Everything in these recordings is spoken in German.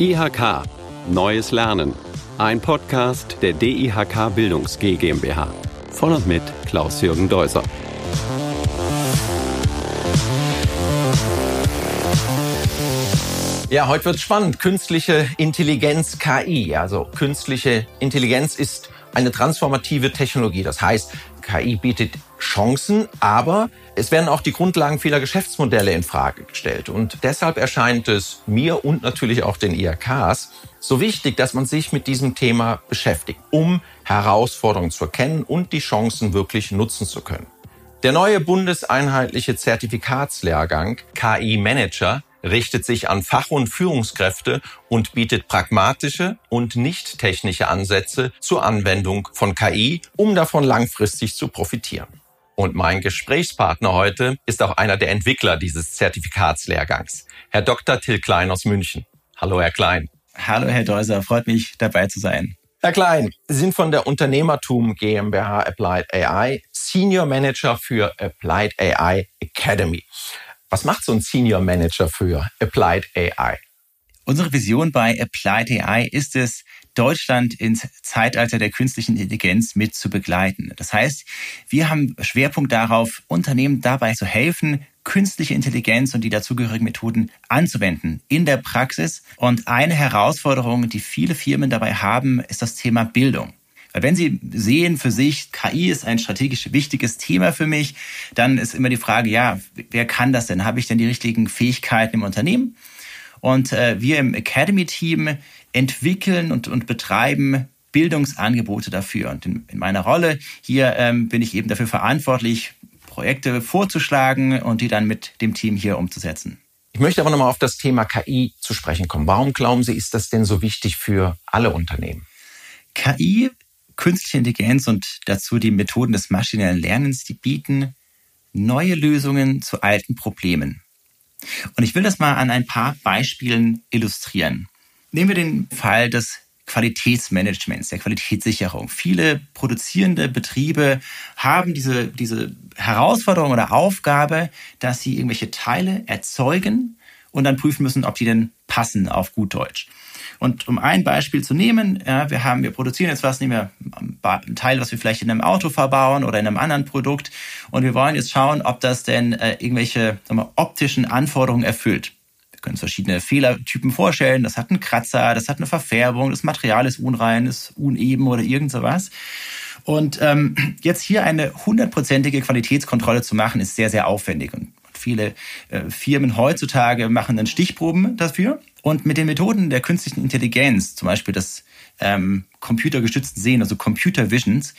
IHK Neues Lernen. Ein Podcast der DIHK Bildungs GmbH. Von und mit Klaus-Jürgen Deuser. Ja, heute wird spannend. Künstliche Intelligenz KI. Also künstliche Intelligenz ist eine transformative Technologie. Das heißt, KI bietet Chancen, aber es werden auch die Grundlagen vieler Geschäftsmodelle in Frage gestellt. Und deshalb erscheint es mir und natürlich auch den IHKs so wichtig, dass man sich mit diesem Thema beschäftigt, um Herausforderungen zu erkennen und die Chancen wirklich nutzen zu können. Der neue bundeseinheitliche Zertifikatslehrgang KI Manager richtet sich an Fach- und Führungskräfte und bietet pragmatische und nicht technische Ansätze zur Anwendung von KI, um davon langfristig zu profitieren. Und mein Gesprächspartner heute ist auch einer der Entwickler dieses Zertifikatslehrgangs, Herr Dr. Till Klein aus München. Hallo, Herr Klein. Hallo, Herr Deuser. Freut mich, dabei zu sein. Herr Klein, Sie sind von der Unternehmertum GmbH Applied AI Senior Manager für Applied AI Academy. Was macht so ein Senior Manager für Applied AI? Unsere Vision bei Applied AI ist es, Deutschland ins Zeitalter der künstlichen Intelligenz mit zu begleiten. Das heißt, wir haben Schwerpunkt darauf, Unternehmen dabei zu helfen, künstliche Intelligenz und die dazugehörigen Methoden anzuwenden in der Praxis. Und eine Herausforderung, die viele Firmen dabei haben, ist das Thema Bildung. Weil wenn Sie sehen für sich, KI ist ein strategisch wichtiges Thema für mich, dann ist immer die Frage, ja, wer kann das denn? Habe ich denn die richtigen Fähigkeiten im Unternehmen? Und äh, wir im Academy-Team entwickeln und, und betreiben Bildungsangebote dafür. Und in, in meiner Rolle hier ähm, bin ich eben dafür verantwortlich, Projekte vorzuschlagen und die dann mit dem Team hier umzusetzen. Ich möchte aber nochmal auf das Thema KI zu sprechen kommen. Warum glauben Sie, ist das denn so wichtig für alle Unternehmen? KI künstliche Intelligenz und dazu die Methoden des maschinellen Lernens, die bieten neue Lösungen zu alten Problemen. Und ich will das mal an ein paar Beispielen illustrieren. Nehmen wir den Fall des Qualitätsmanagements, der Qualitätssicherung. Viele produzierende Betriebe haben diese, diese Herausforderung oder Aufgabe, dass sie irgendwelche Teile erzeugen und dann prüfen müssen, ob die denn passen auf gut Deutsch. Und um ein Beispiel zu nehmen, ja, wir haben, wir produzieren jetzt was, nehmen wir ein Teil, was wir vielleicht in einem Auto verbauen oder in einem anderen Produkt und wir wollen jetzt schauen, ob das denn äh, irgendwelche wir, optischen Anforderungen erfüllt. Wir können uns verschiedene Fehlertypen vorstellen. Das hat einen Kratzer, das hat eine Verfärbung, das Material ist unrein, ist uneben oder irgend sowas. Und ähm, jetzt hier eine hundertprozentige Qualitätskontrolle zu machen, ist sehr, sehr aufwendig. Und viele äh, Firmen heutzutage machen dann Stichproben dafür. Und mit den Methoden der künstlichen Intelligenz, zum Beispiel des ähm, computergestützten Sehen, also Computer Visions,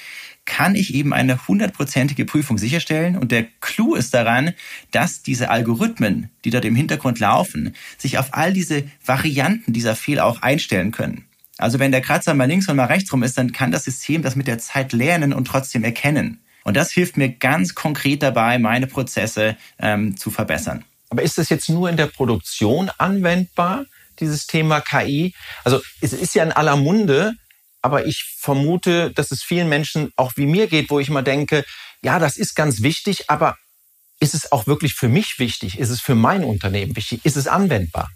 kann ich eben eine hundertprozentige Prüfung sicherstellen. Und der Clou ist daran, dass diese Algorithmen, die dort im Hintergrund laufen, sich auf all diese Varianten dieser Fehler auch einstellen können. Also wenn der Kratzer mal links und mal rechts rum ist, dann kann das System das mit der Zeit lernen und trotzdem erkennen. Und das hilft mir ganz konkret dabei, meine Prozesse ähm, zu verbessern. Aber ist das jetzt nur in der Produktion anwendbar, dieses Thema KI? Also es ist ja in aller Munde, aber ich vermute, dass es vielen Menschen auch wie mir geht, wo ich immer denke, ja, das ist ganz wichtig, aber ist es auch wirklich für mich wichtig? Ist es für mein Unternehmen wichtig? Ist es anwendbar?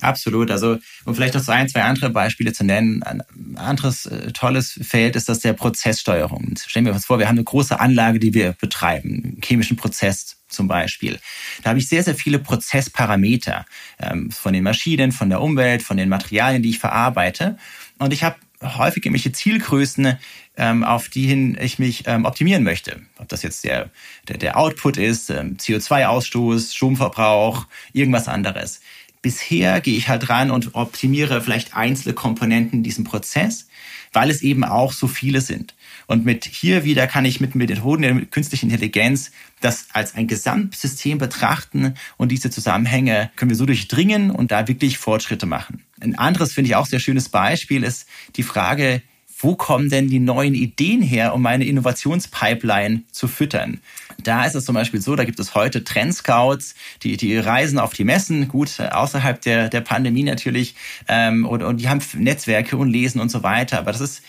Absolut. Also, um vielleicht noch so ein, zwei andere Beispiele zu nennen. Ein anderes äh, tolles Feld ist das der Prozesssteuerung. Stellen wir uns vor, wir haben eine große Anlage, die wir betreiben, einen chemischen Prozess zum Beispiel. Da habe ich sehr, sehr viele Prozessparameter ähm, von den Maschinen, von der Umwelt, von den Materialien, die ich verarbeite. Und ich habe häufig irgendwelche Zielgrößen, ähm, auf die hin ich mich ähm, optimieren möchte. Ob das jetzt der, der, der Output ist, ähm, CO2-Ausstoß, Stromverbrauch, irgendwas anderes. Bisher gehe ich halt ran und optimiere vielleicht einzelne Komponenten in diesem Prozess, weil es eben auch so viele sind. Und mit hier wieder kann ich mit Methoden der künstlichen Intelligenz das als ein Gesamtsystem betrachten und diese Zusammenhänge können wir so durchdringen und da wirklich Fortschritte machen. Ein anderes finde ich auch sehr schönes Beispiel ist die Frage, wo kommen denn die neuen Ideen her, um meine Innovationspipeline zu füttern? Da ist es zum Beispiel so, da gibt es heute Trendscouts, die, die reisen auf die Messen, gut, außerhalb der, der Pandemie natürlich, ähm, und, und die haben Netzwerke und lesen und so weiter. Aber das ist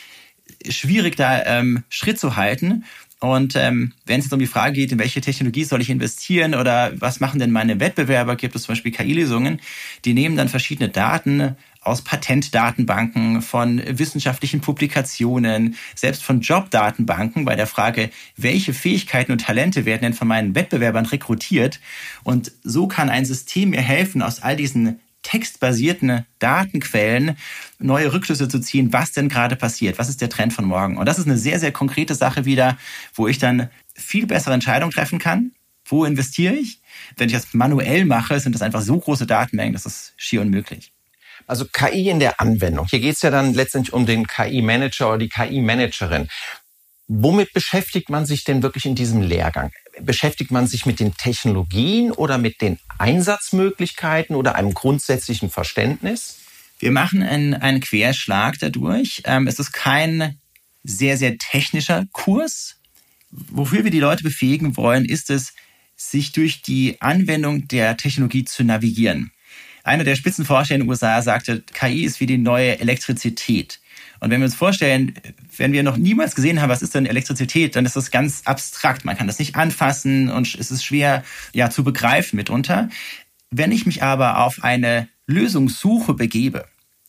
schwierig, da ähm, Schritt zu halten. Und ähm, wenn es jetzt um die Frage geht, in welche Technologie soll ich investieren oder was machen denn meine Wettbewerber, gibt es zum Beispiel KI-Lösungen, die nehmen dann verschiedene Daten aus Patentdatenbanken, von wissenschaftlichen Publikationen, selbst von Jobdatenbanken bei der Frage, welche Fähigkeiten und Talente werden denn von meinen Wettbewerbern rekrutiert. Und so kann ein System mir helfen, aus all diesen textbasierten Datenquellen neue Rückschlüsse zu ziehen, was denn gerade passiert, was ist der Trend von morgen. Und das ist eine sehr, sehr konkrete Sache wieder, wo ich dann viel bessere Entscheidungen treffen kann. Wo investiere ich? Wenn ich das manuell mache, sind das einfach so große Datenmengen, das ist schier unmöglich. Also KI in der Anwendung. Hier geht es ja dann letztendlich um den KI-Manager oder die KI-Managerin. Womit beschäftigt man sich denn wirklich in diesem Lehrgang? Beschäftigt man sich mit den Technologien oder mit den Einsatzmöglichkeiten oder einem grundsätzlichen Verständnis? Wir machen einen, einen Querschlag dadurch. Ähm, es ist kein sehr, sehr technischer Kurs. Wofür wir die Leute befähigen wollen, ist es, sich durch die Anwendung der Technologie zu navigieren. Einer der Spitzenforscher in den USA sagte, KI ist wie die neue Elektrizität. Und wenn wir uns vorstellen, wenn wir noch niemals gesehen haben, was ist denn Elektrizität, dann ist das ganz abstrakt. Man kann das nicht anfassen und es ist schwer ja, zu begreifen mitunter. Wenn ich mich aber auf eine Lösungssuche begebe,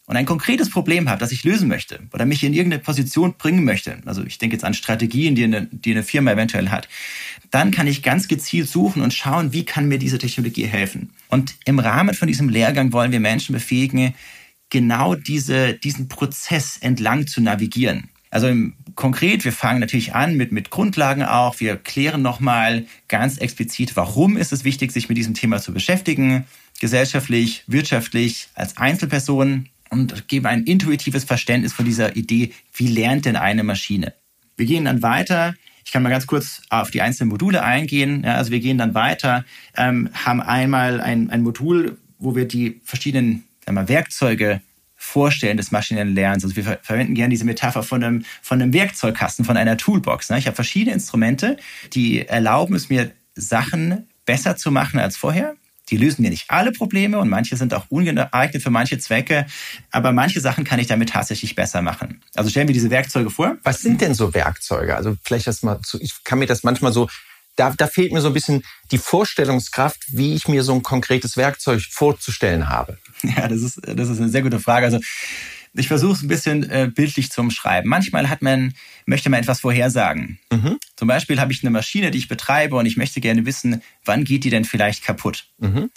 und ein konkretes Problem habe, das ich lösen möchte oder mich in irgendeine Position bringen möchte, also ich denke jetzt an Strategien, die eine, die eine Firma eventuell hat, dann kann ich ganz gezielt suchen und schauen, wie kann mir diese Technologie helfen. Und im Rahmen von diesem Lehrgang wollen wir Menschen befähigen, genau diese, diesen Prozess entlang zu navigieren. Also im, konkret, wir fangen natürlich an mit, mit Grundlagen auch. Wir klären nochmal ganz explizit, warum ist es wichtig, sich mit diesem Thema zu beschäftigen, gesellschaftlich, wirtschaftlich, als Einzelperson und geben ein intuitives Verständnis von dieser Idee, wie lernt denn eine Maschine. Wir gehen dann weiter. Ich kann mal ganz kurz auf die einzelnen Module eingehen. Ja, also wir gehen dann weiter, ähm, haben einmal ein, ein Modul, wo wir die verschiedenen mal, Werkzeuge vorstellen des maschinellen Lernens. Also wir ver verwenden gerne diese Metapher von einem, von einem Werkzeugkasten, von einer Toolbox. Ne? Ich habe verschiedene Instrumente, die erlauben es mir, Sachen besser zu machen als vorher. Die lösen mir nicht alle Probleme und manche sind auch ungeeignet für manche Zwecke, aber manche Sachen kann ich damit tatsächlich besser machen. Also stellen wir diese Werkzeuge vor. Was sind denn so Werkzeuge? Also vielleicht das mal zu, ich kann mir das manchmal so, da, da fehlt mir so ein bisschen die Vorstellungskraft, wie ich mir so ein konkretes Werkzeug vorzustellen habe. Ja, das ist, das ist eine sehr gute Frage. Also ich versuche es ein bisschen äh, bildlich zu umschreiben. Manchmal hat man, möchte man etwas vorhersagen. Mhm. Zum Beispiel habe ich eine Maschine, die ich betreibe und ich möchte gerne wissen, wann geht die denn vielleicht kaputt. Mhm.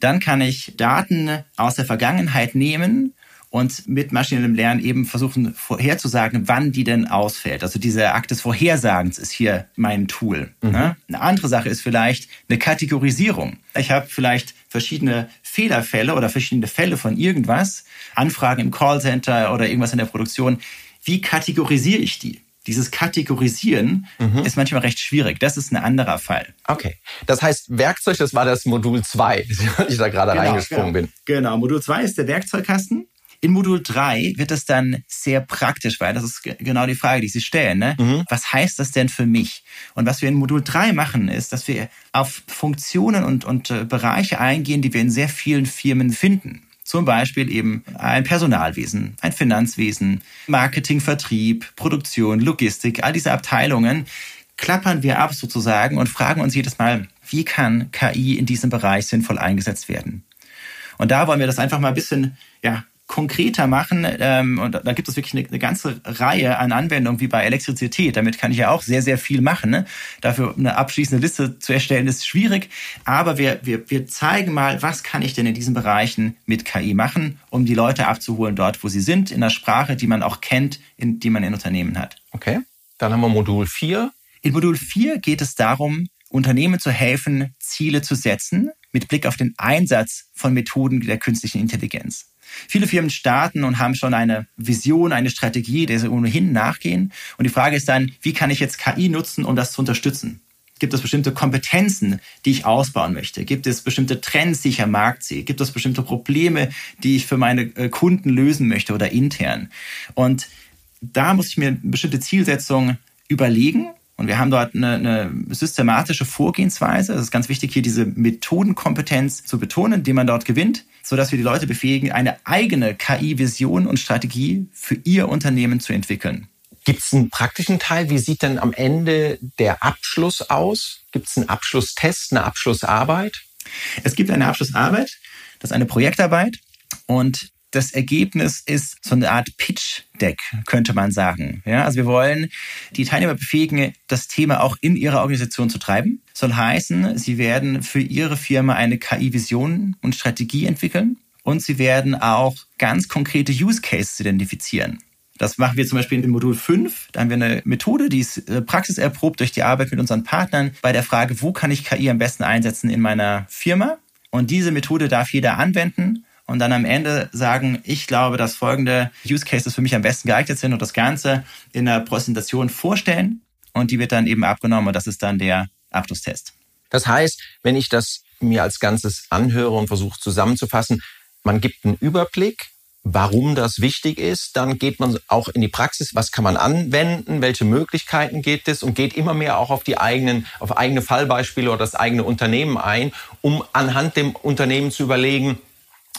Dann kann ich Daten aus der Vergangenheit nehmen und mit maschinellem Lernen eben versuchen vorherzusagen, wann die denn ausfällt. Also dieser Akt des Vorhersagens ist hier mein Tool. Mhm. Ne? Eine andere Sache ist vielleicht eine Kategorisierung. Ich habe vielleicht verschiedene Fehlerfälle oder verschiedene Fälle von irgendwas, Anfragen im Callcenter oder irgendwas in der Produktion. Wie kategorisiere ich die? Dieses Kategorisieren mhm. ist manchmal recht schwierig. Das ist ein anderer Fall. Okay. Das heißt, Werkzeug, das war das Modul 2, ich da gerade genau, reingesprungen genau. bin. Genau, Modul 2 ist der Werkzeugkasten. In Modul 3 wird es dann sehr praktisch, weil das ist genau die Frage, die Sie stellen. Ne? Mhm. Was heißt das denn für mich? Und was wir in Modul 3 machen, ist, dass wir auf Funktionen und, und äh, Bereiche eingehen, die wir in sehr vielen Firmen finden. Zum Beispiel eben ein Personalwesen, ein Finanzwesen, Marketing, Vertrieb, Produktion, Logistik, all diese Abteilungen klappern wir ab sozusagen und fragen uns jedes Mal, wie kann KI in diesem Bereich sinnvoll eingesetzt werden? Und da wollen wir das einfach mal ein bisschen ja, konkreter machen. Ähm, und da gibt es wirklich eine, eine, ganze Reihe an Anwendungen wie bei Elektrizität. Damit kann ich ja auch sehr, sehr viel machen. Ne? Dafür eine abschließende Liste zu erstellen, ist schwierig. Aber wir, wir, wir zeigen mal, was kann ich denn in diesen Bereichen mit KI machen, um die Leute abzuholen dort, wo sie sind, in der Sprache, die man auch kennt, in, die man in Unternehmen hat. Okay. Dann haben wir Modul 4. In Modul 4 geht es darum, Unternehmen zu helfen, Ziele zu setzen mit Blick auf den Einsatz von Methoden der künstlichen Intelligenz. Viele Firmen starten und haben schon eine Vision, eine Strategie, der sie ohnehin nachgehen. Und die Frage ist dann, wie kann ich jetzt KI nutzen, um das zu unterstützen? Gibt es bestimmte Kompetenzen, die ich ausbauen möchte? Gibt es bestimmte Trends, die ich am Markt sehe? Gibt es bestimmte Probleme, die ich für meine äh, Kunden lösen möchte oder intern? Und da muss ich mir bestimmte Zielsetzung überlegen und wir haben dort eine, eine systematische Vorgehensweise. Es ist ganz wichtig, hier diese Methodenkompetenz zu betonen, die man dort gewinnt, sodass wir die Leute befähigen, eine eigene KI-Vision und Strategie für ihr Unternehmen zu entwickeln. Gibt es einen praktischen Teil? Wie sieht denn am Ende der Abschluss aus? Gibt es einen Abschlusstest, eine Abschlussarbeit? Es gibt eine Abschlussarbeit, das ist eine Projektarbeit und das Ergebnis ist so eine Art Pitch-Deck, könnte man sagen. Ja, also wir wollen die Teilnehmer befähigen, das Thema auch in ihrer Organisation zu treiben. Soll heißen, sie werden für ihre Firma eine KI-Vision und Strategie entwickeln und sie werden auch ganz konkrete Use Cases identifizieren. Das machen wir zum Beispiel im Modul 5. Da haben wir eine Methode, die ist äh, praxiserprobt durch die Arbeit mit unseren Partnern bei der Frage, wo kann ich KI am besten einsetzen in meiner Firma? Und diese Methode darf jeder anwenden und dann am Ende sagen, ich glaube, dass folgende Use Cases für mich am besten geeignet sind und das Ganze in einer Präsentation vorstellen. Und die wird dann eben abgenommen und das ist dann der Abschlusstest. Das heißt, wenn ich das mir als Ganzes anhöre und versuche zusammenzufassen, man gibt einen Überblick, warum das wichtig ist, dann geht man auch in die Praxis, was kann man anwenden, welche Möglichkeiten geht es? Und geht immer mehr auch auf die eigenen, auf eigene Fallbeispiele oder das eigene Unternehmen ein, um anhand dem Unternehmen zu überlegen,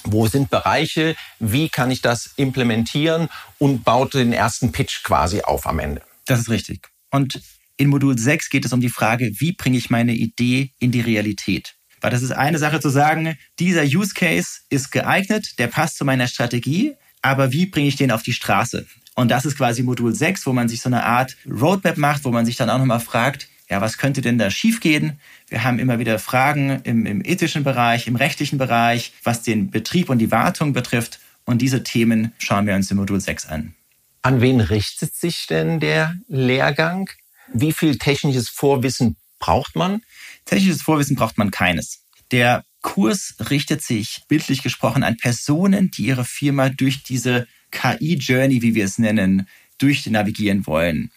wo sind Bereiche, wie kann ich das implementieren und baut den ersten Pitch quasi auf am Ende. Das ist richtig. Und in Modul 6 geht es um die Frage, wie bringe ich meine Idee in die Realität? Weil das ist eine Sache zu sagen, dieser Use Case ist geeignet, der passt zu meiner Strategie, aber wie bringe ich den auf die Straße? Und das ist quasi Modul 6, wo man sich so eine Art Roadmap macht, wo man sich dann auch nochmal fragt, ja, was könnte denn da schiefgehen? Wir haben immer wieder Fragen im, im ethischen Bereich, im rechtlichen Bereich, was den Betrieb und die Wartung betrifft. Und diese Themen schauen wir uns im Modul 6 an. An wen richtet sich denn der Lehrgang? Wie viel technisches Vorwissen braucht man? Technisches Vorwissen braucht man keines. Der Kurs richtet sich bildlich gesprochen an Personen, die ihre Firma durch diese KI-Journey, wie wir es nennen, durchnavigieren wollen.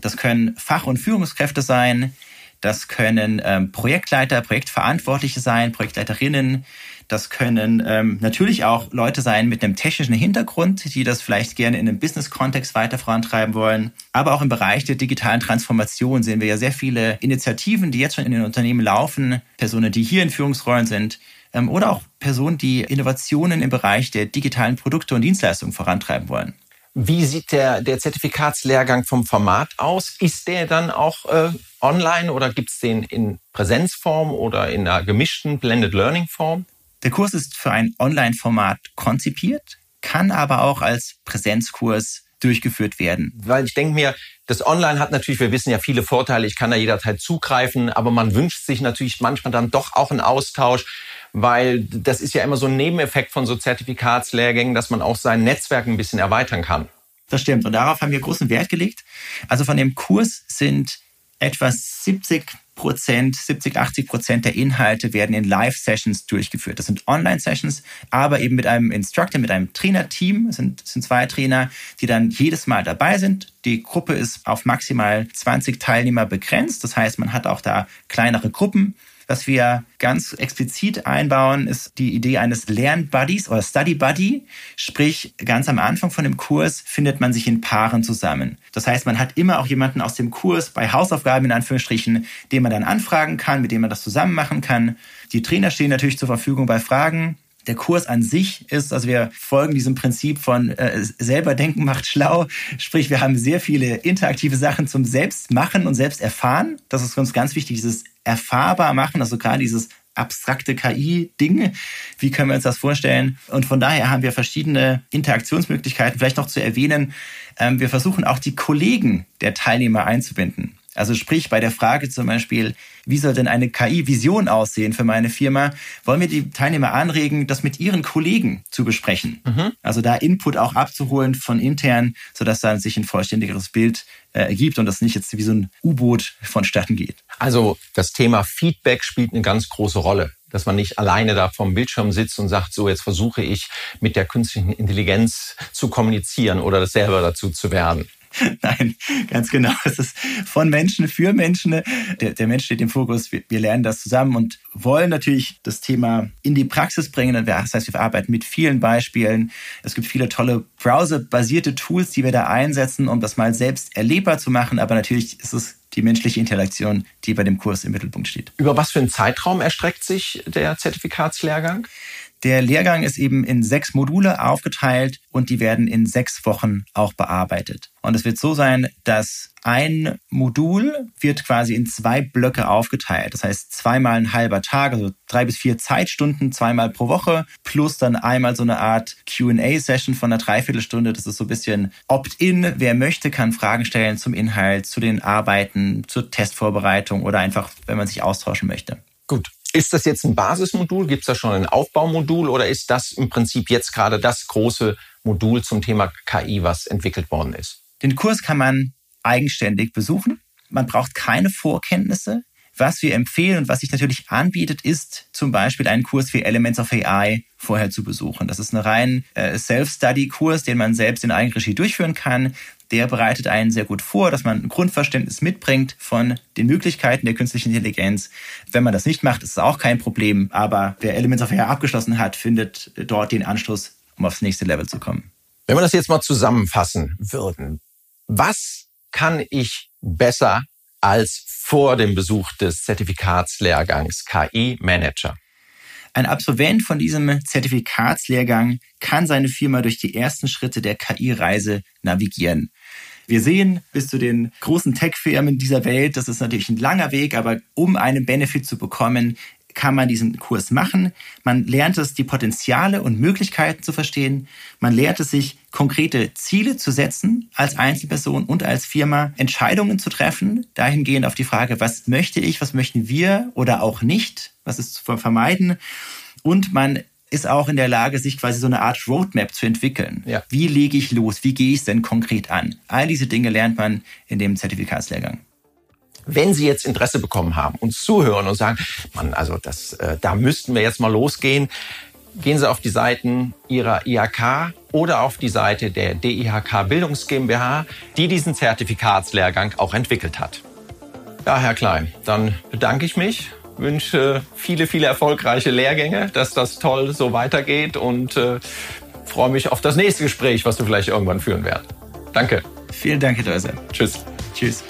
Das können Fach- und Führungskräfte sein, das können ähm, Projektleiter, Projektverantwortliche sein, Projektleiterinnen. Das können ähm, natürlich auch Leute sein mit einem technischen Hintergrund, die das vielleicht gerne in einem Business-Kontext weiter vorantreiben wollen. Aber auch im Bereich der digitalen Transformation sehen wir ja sehr viele Initiativen, die jetzt schon in den Unternehmen laufen. Personen, die hier in Führungsrollen sind. Ähm, oder auch Personen, die Innovationen im Bereich der digitalen Produkte und Dienstleistungen vorantreiben wollen. Wie sieht der, der Zertifikatslehrgang vom Format aus? Ist der dann auch äh, online oder gibt es den in Präsenzform oder in einer gemischten Blended Learning Form? Der Kurs ist für ein Online-Format konzipiert, kann aber auch als Präsenzkurs durchgeführt werden. Weil ich denke mir, das Online hat natürlich, wir wissen ja viele Vorteile, ich kann da jederzeit zugreifen, aber man wünscht sich natürlich manchmal dann doch auch einen Austausch, weil das ist ja immer so ein Nebeneffekt von so Zertifikatslehrgängen, dass man auch sein Netzwerk ein bisschen erweitern kann. Das stimmt und darauf haben wir großen Wert gelegt. Also von dem Kurs sind etwa 70 Prozent, 70, 80 Prozent der Inhalte werden in Live-Sessions durchgeführt. Das sind Online-Sessions, aber eben mit einem Instructor, mit einem Trainerteam. Es sind, sind zwei Trainer, die dann jedes Mal dabei sind. Die Gruppe ist auf maximal 20 Teilnehmer begrenzt. Das heißt, man hat auch da kleinere Gruppen. Was wir ganz explizit einbauen, ist die Idee eines Lernbuddies oder Study Buddy. Sprich, ganz am Anfang von dem Kurs findet man sich in Paaren zusammen. Das heißt, man hat immer auch jemanden aus dem Kurs bei Hausaufgaben in Anführungsstrichen, den man dann anfragen kann, mit dem man das zusammen machen kann. Die Trainer stehen natürlich zur Verfügung bei Fragen. Der Kurs an sich ist, also wir folgen diesem Prinzip von äh, selber denken macht schlau. Sprich, wir haben sehr viele interaktive Sachen zum Selbstmachen und Selbsterfahren. Das ist uns ganz wichtig, dieses erfahrbar machen, also gerade dieses abstrakte KI-Ding. Wie können wir uns das vorstellen? Und von daher haben wir verschiedene Interaktionsmöglichkeiten. Vielleicht noch zu erwähnen, ähm, wir versuchen auch die Kollegen der Teilnehmer einzubinden. Also sprich bei der Frage zum Beispiel, wie soll denn eine KI-Vision aussehen für meine Firma, wollen wir die Teilnehmer anregen, das mit ihren Kollegen zu besprechen. Mhm. Also da Input auch abzuholen von intern, sodass dann sich ein vollständigeres Bild äh, ergibt und das nicht jetzt wie so ein U-Boot vonstatten geht. Also das Thema Feedback spielt eine ganz große Rolle dass man nicht alleine da vom Bildschirm sitzt und sagt, so jetzt versuche ich mit der künstlichen Intelligenz zu kommunizieren oder das selber dazu zu werden. Nein, ganz genau. Es ist von Menschen für Menschen. Der, der Mensch steht im Fokus. Wir, wir, lernen das zusammen und wollen natürlich das Thema in die Praxis bringen. Das heißt, wir arbeiten mit vielen Beispielen. Es gibt viele tolle browserbasierte Tools, die wir da einsetzen, um das mal selbst erlebbar zu machen. Aber natürlich ist es die menschliche Interaktion, die bei dem Kurs im Mittelpunkt steht. Über was für einen Zeitraum erstreckt sich der Zertifikatslehrgang? Der Lehrgang ist eben in sechs Module aufgeteilt und die werden in sechs Wochen auch bearbeitet. Und es wird so sein, dass ein Modul wird quasi in zwei Blöcke aufgeteilt. Das heißt, zweimal ein halber Tag, also drei bis vier Zeitstunden, zweimal pro Woche, plus dann einmal so eine Art QA-Session von einer Dreiviertelstunde. Das ist so ein bisschen Opt-in. Wer möchte, kann Fragen stellen zum Inhalt, zu den Arbeiten, zur Testvorbereitung oder einfach, wenn man sich austauschen möchte. Gut. Ist das jetzt ein Basismodul? Gibt es da schon ein Aufbaumodul oder ist das im Prinzip jetzt gerade das große Modul zum Thema KI, was entwickelt worden ist? Den Kurs kann man eigenständig besuchen. Man braucht keine Vorkenntnisse. Was wir empfehlen und was sich natürlich anbietet, ist zum Beispiel einen Kurs für Elements of AI vorher zu besuchen. Das ist ein rein äh, Self-Study-Kurs, den man selbst in Eigenregie durchführen kann. Der bereitet einen sehr gut vor, dass man ein Grundverständnis mitbringt von den Möglichkeiten der künstlichen Intelligenz. Wenn man das nicht macht, ist es auch kein Problem. Aber wer Elements of AI abgeschlossen hat, findet dort den Anschluss, um aufs nächste Level zu kommen. Wenn wir das jetzt mal zusammenfassen würden, was kann ich besser als vor dem Besuch des Zertifikatslehrgangs KI Manager? Ein Absolvent von diesem Zertifikatslehrgang kann seine Firma durch die ersten Schritte der KI-Reise navigieren. Wir sehen bis zu den großen Tech-Firmen dieser Welt, das ist natürlich ein langer Weg, aber um einen Benefit zu bekommen, kann man diesen Kurs machen. Man lernt es, die Potenziale und Möglichkeiten zu verstehen. Man lernt es, sich konkrete Ziele zu setzen als Einzelperson und als Firma, Entscheidungen zu treffen, dahingehend auf die Frage, was möchte ich, was möchten wir oder auch nicht, was ist zu vermeiden. Und man ist auch in der Lage, sich quasi so eine Art Roadmap zu entwickeln. Ja. Wie lege ich los? Wie gehe ich es denn konkret an? All diese Dinge lernt man in dem Zertifikatslehrgang wenn Sie jetzt Interesse bekommen haben, uns zuhören und sagen, Mann, also das, äh, da müssten wir jetzt mal losgehen, gehen Sie auf die Seiten Ihrer IHK oder auf die Seite der DIHK Bildungs GmbH, die diesen Zertifikatslehrgang auch entwickelt hat. Ja, Herr Klein, dann bedanke ich mich, wünsche viele, viele erfolgreiche Lehrgänge, dass das toll so weitergeht und äh, freue mich auf das nächste Gespräch, was wir vielleicht irgendwann führen werden. Danke. Vielen Dank, Herr Deuser. Tschüss. Tschüss.